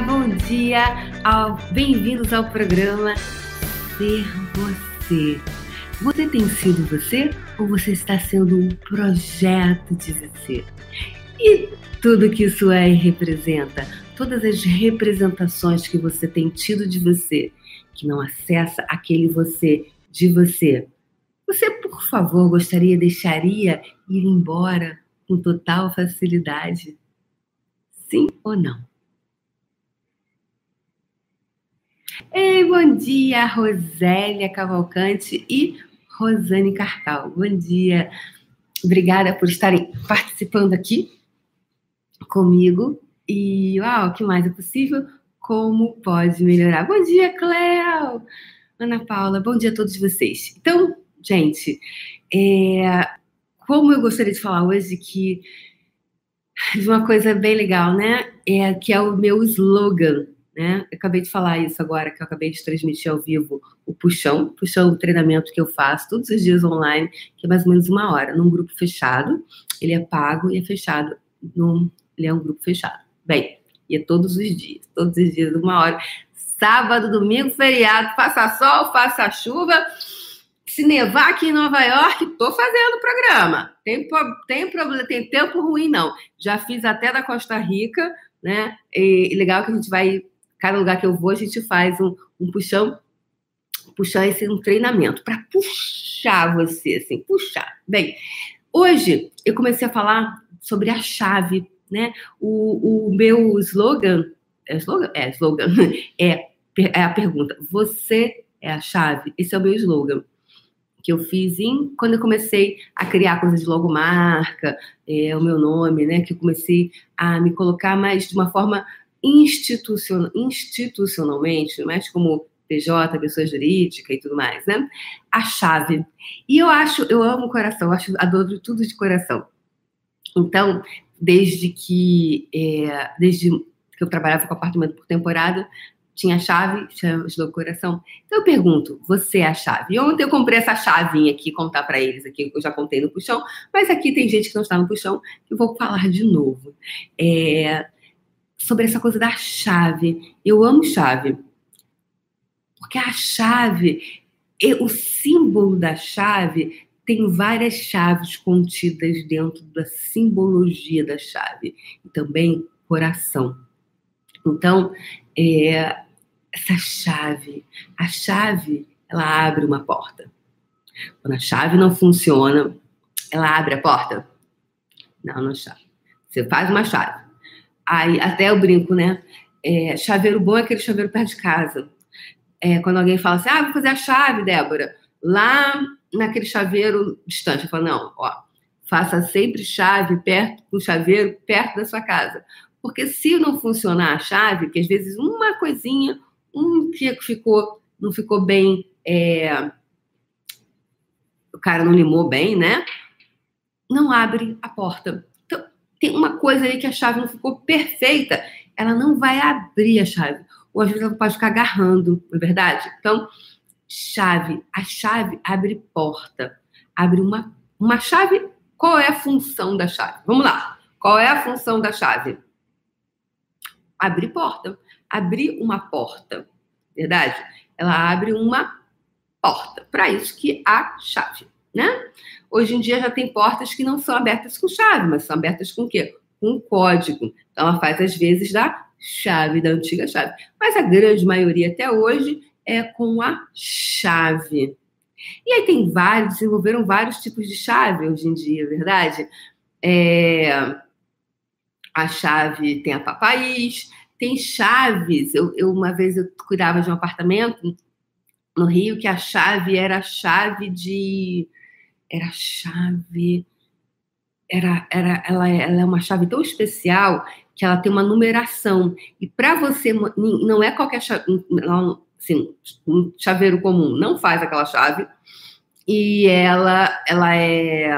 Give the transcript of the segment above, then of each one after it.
bom dia, bem-vindos ao programa Ser Você. Você tem sido você ou você está sendo um projeto de você? E tudo que isso é e representa, todas as representações que você tem tido de você, que não acessa aquele você de você. Você, por favor, gostaria, deixaria ir embora com total facilidade? Sim ou não? Ei, bom dia, Rosélia Cavalcante e Rosane Carcal. Bom dia. Obrigada por estarem participando aqui comigo. E, uau, o que mais é possível? Como pode melhorar? Bom dia, Cléo! Ana Paula, bom dia a todos vocês. Então, gente, é, como eu gostaria de falar hoje que de uma coisa bem legal, né? É que é o meu slogan, né? Eu acabei de falar isso agora, que eu acabei de transmitir ao vivo o puxão, puxão do treinamento que eu faço todos os dias online, que é mais ou menos uma hora, num grupo fechado. Ele é pago e é fechado. Num, ele é um grupo fechado. Bem, e é todos os dias, todos os dias, uma hora. Sábado, domingo, feriado, faça sol, faça chuva se nevar aqui em Nova York, tô fazendo o programa. Tem, tem problema, tem tempo ruim, não. Já fiz até da Costa Rica, né? E legal que a gente vai, cada lugar que eu vou, a gente faz um, um puxão, puxar esse um treinamento para puxar você, assim, puxar. Bem, hoje eu comecei a falar sobre a chave, né? O, o meu slogan, é slogan? É, slogan, é, é a pergunta, você é a chave? Esse é o meu slogan que eu fiz em, quando eu comecei a criar coisas de logomarca, é, o meu nome, né? Que eu comecei a me colocar mais de uma forma institucional, institucionalmente, mais como PJ, pessoa jurídica e tudo mais, né? A chave. E eu acho, eu amo o coração, eu acho, adoro tudo de coração. Então, desde que, é, desde que eu trabalhava com apartamento por temporada, tinha chave, ajudou o coração. Então eu pergunto, você é a chave? E ontem eu comprei essa chavinha aqui, contar para eles aqui, eu já contei no puxão, mas aqui tem gente que não está no puxão, que eu vou falar de novo. É, sobre essa coisa da chave. Eu amo chave. Porque a chave, o símbolo da chave tem várias chaves contidas dentro da simbologia da chave. E também coração. Então, é, essa chave. A chave, ela abre uma porta. Quando a chave não funciona, ela abre a porta? Não, não chave. Você faz uma chave. Aí, até eu brinco, né? É, chaveiro bom é aquele chaveiro perto de casa. É, quando alguém fala assim, ah, vou fazer a chave, Débora, lá naquele chaveiro distante. Eu falo, não, ó, faça sempre chave perto do chaveiro perto da sua casa. Porque se não funcionar a chave, que às vezes uma coisinha, um que ficou, não ficou bem, é, o cara não limou bem, né? Não abre a porta. Tem uma coisa aí que a chave não ficou perfeita, ela não vai abrir a chave. Ou às vezes ela pode ficar agarrando, não é verdade? Então, chave, a chave abre porta, abre uma, uma chave. Qual é a função da chave? Vamos lá. Qual é a função da chave? Abrir porta abrir uma porta, verdade? Ela abre uma porta. Para isso que há chave, né? Hoje em dia já tem portas que não são abertas com chave, mas são abertas com o quê? Com código. Então ela faz às vezes da chave, da antiga chave. Mas a grande maioria até hoje é com a chave. E aí tem vários, desenvolveram vários tipos de chave hoje em dia, verdade? É, a chave tem a papaís, tem chaves. Eu, eu, uma vez eu cuidava de um apartamento no Rio que a chave era a chave de era chave. Era, era ela, ela é uma chave tão especial que ela tem uma numeração. E para você não é qualquer chave não, assim, um chaveiro comum não faz aquela chave. E ela ela é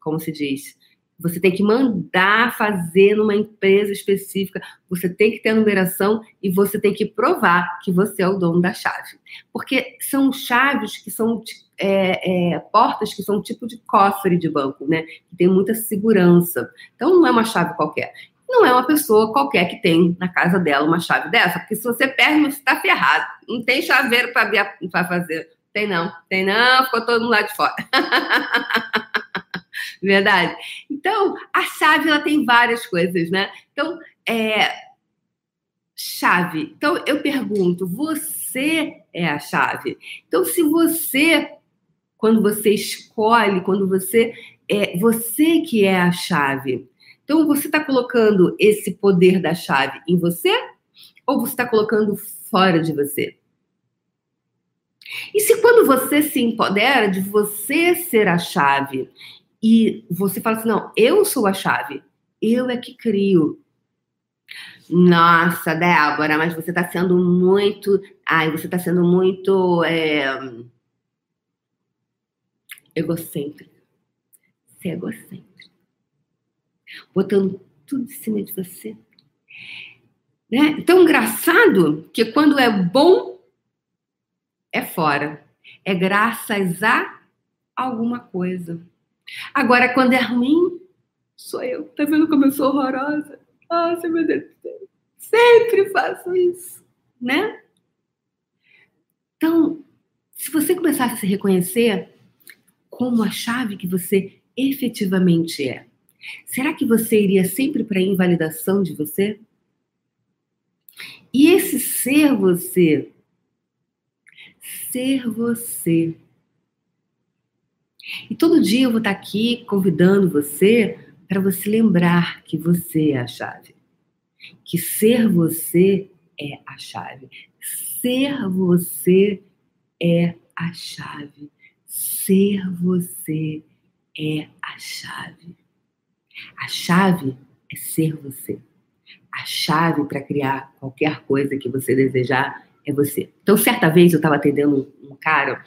como se diz você tem que mandar fazer numa empresa específica, você tem que ter a numeração e você tem que provar que você é o dono da chave. Porque são chaves que são é, é, portas que são um tipo de cofre de banco, né? Que tem muita segurança. Então não é uma chave qualquer. não é uma pessoa qualquer que tem na casa dela uma chave dessa, porque se você perde, você está ferrado. Não tem chaveiro para fazer. Tem não, tem não, ficou todo mundo lá de fora. Verdade? Então, a chave ela tem várias coisas, né? Então, é, chave. Então, eu pergunto, você é a chave? Então, se você, quando você escolhe, quando você é você que é a chave. Então, você está colocando esse poder da chave em você ou você está colocando fora de você? E se quando você se empodera de você ser a chave e você fala assim, não, eu sou a chave, eu é que crio. Nossa, Débora, mas você está sendo muito. Ai, você está sendo muito. É, egocêntrico. Você é egocêntrico. Botando tudo em cima de você. Né? Então, engraçado que quando é bom, é fora. É graças a alguma coisa. Agora, quando é ruim, sou eu. Tá vendo como eu sou horrorosa? Nossa, meu Deus do céu. Sempre faço isso, né? Então, se você começasse a se reconhecer como a chave que você efetivamente é, será que você iria sempre para a invalidação de você? E esse ser você, ser você. E todo dia eu vou estar aqui convidando você para você lembrar que você é a chave. Que ser você é a chave. Ser você é a chave. Ser você é a chave. A chave é ser você. A chave para criar qualquer coisa que você desejar é você. Então, certa vez eu estava atendendo um cara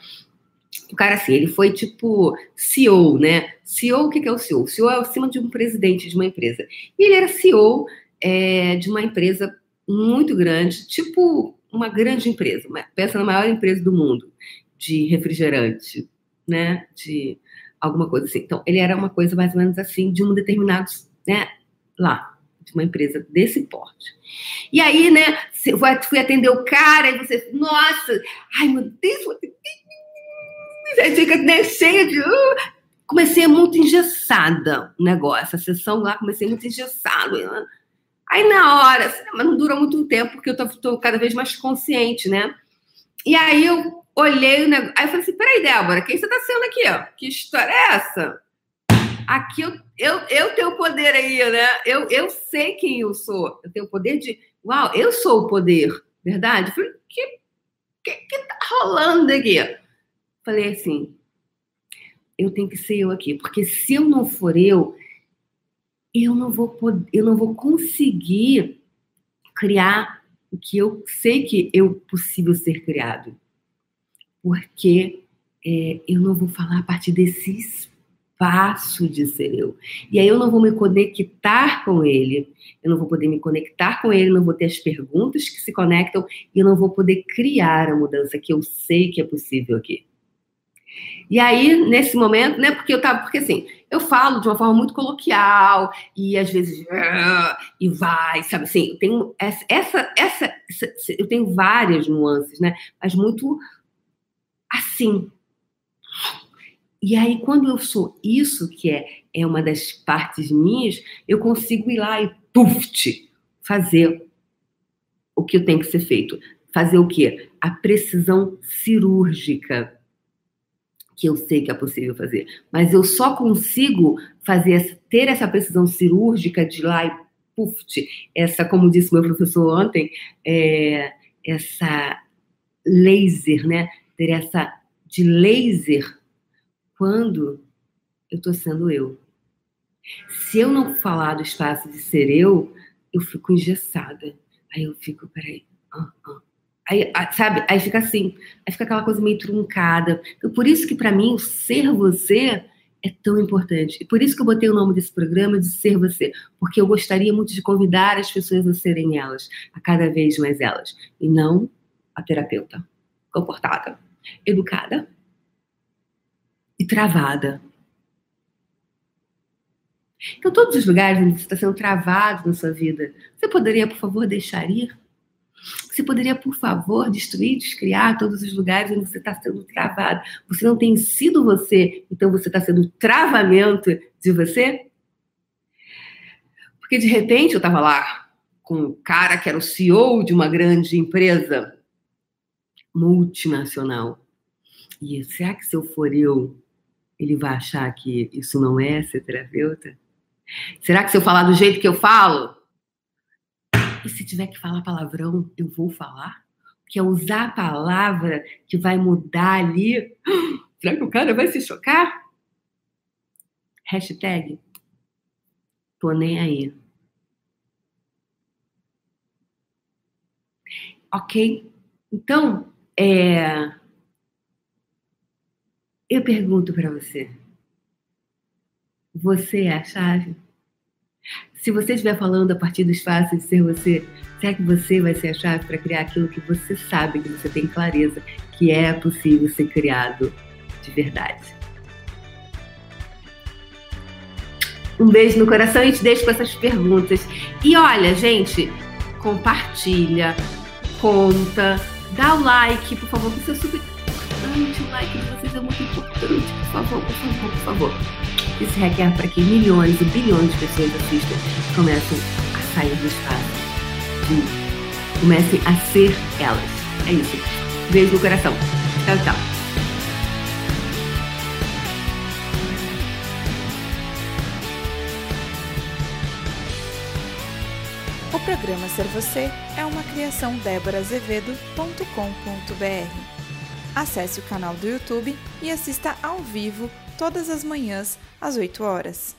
o cara, assim, ele foi tipo CEO, né? CEO, o que é o CEO? O CEO é acima de um presidente de uma empresa. E ele era CEO é, de uma empresa muito grande, tipo uma grande empresa. Pensa na maior empresa do mundo de refrigerante, né? De alguma coisa assim. Então, ele era uma coisa mais ou menos assim, de um determinado, né? Lá, de uma empresa desse porte. E aí, né, fui atender o cara e você, nossa, ai meu Deus, fica né, cheia de. Uh, comecei muito engessada o negócio. A sessão lá comecei muito engessada. Aí na hora, assim, mas não dura muito tempo, porque eu tô, tô, cada vez mais consciente, né? E aí eu olhei o negócio. Aí eu falei assim: peraí, Débora, quem você tá sendo aqui, ó? Que história é essa? Aqui eu, eu, eu tenho poder aí, né? Eu, eu sei quem eu sou. Eu tenho o poder de. Uau, eu sou o poder, verdade? Eu falei, que, que, que tá rolando aqui? Falei assim, eu tenho que ser eu aqui, porque se eu não for eu, eu não vou poder, eu não vou conseguir criar o que eu sei que é possível ser criado, porque é, eu não vou falar a partir desse espaço de ser eu. E aí eu não vou me conectar com ele, eu não vou poder me conectar com ele, não vou ter as perguntas que se conectam e eu não vou poder criar a mudança que eu sei que é possível aqui. E aí, nesse momento, né, porque eu tava, porque assim, eu falo de uma forma muito coloquial e às vezes ah", e vai, sabe assim, eu tenho essa, essa, essa, eu tenho várias nuances, né, mas muito assim. E aí, quando eu sou isso, que é, é uma das partes minhas, eu consigo ir lá e puf, fazer o que tem que ser feito. Fazer o quê? A precisão cirúrgica que eu sei que é possível fazer, mas eu só consigo fazer ter essa precisão cirúrgica de lá e puf, essa, como disse meu professor ontem, é, essa laser, né? Ter essa de laser quando eu estou sendo eu. Se eu não falar do espaço de ser eu, eu fico engessada. Aí eu fico, peraí, uh, uh, Aí, sabe? Aí fica assim, aí fica aquela coisa meio truncada. Então, por isso que para mim o ser você é tão importante. E por isso que eu botei o nome desse programa de Ser Você, porque eu gostaria muito de convidar as pessoas a serem elas, a cada vez mais elas, e não a terapeuta comportada, educada e travada. Então, todos os lugares onde você está sendo travado na sua vida, você poderia, por favor, deixar ir? Você poderia, por favor, destruir, descriar todos os lugares onde você está sendo travado? Você não tem sido você, então você está sendo travamento de você? Porque de repente eu estava lá com um cara que era o CEO de uma grande empresa multinacional. E será que se eu for eu, ele vai achar que isso não é ser terapeuta? Será que se eu falar do jeito que eu falo? E se tiver que falar palavrão, eu vou falar? Que é usar a palavra que vai mudar ali. Será que o cara vai se chocar? Hashtag, tô nem aí. Ok? Então, é... eu pergunto para você: você é a chave? Se você estiver falando a partir do espaço de ser você, será que você vai ser a chave para criar aquilo que você sabe, que você tem clareza, que é possível ser criado de verdade? Um beijo no coração e te deixo com essas perguntas. E olha, gente, compartilha, conta, dá o like, por favor, que isso é super importante. O like de vocês é muito importante. Por favor, por favor, por favor. Isso requer para que milhões e bilhões de pessoas assistam comecem a sair do espaço. E comecem a ser elas. É isso. Beijo no coração. Tchau, tchau. O programa Ser Você é uma criação déborazevedo.com.br. Acesse o canal do YouTube e assista ao vivo todas as manhãs às 8 horas.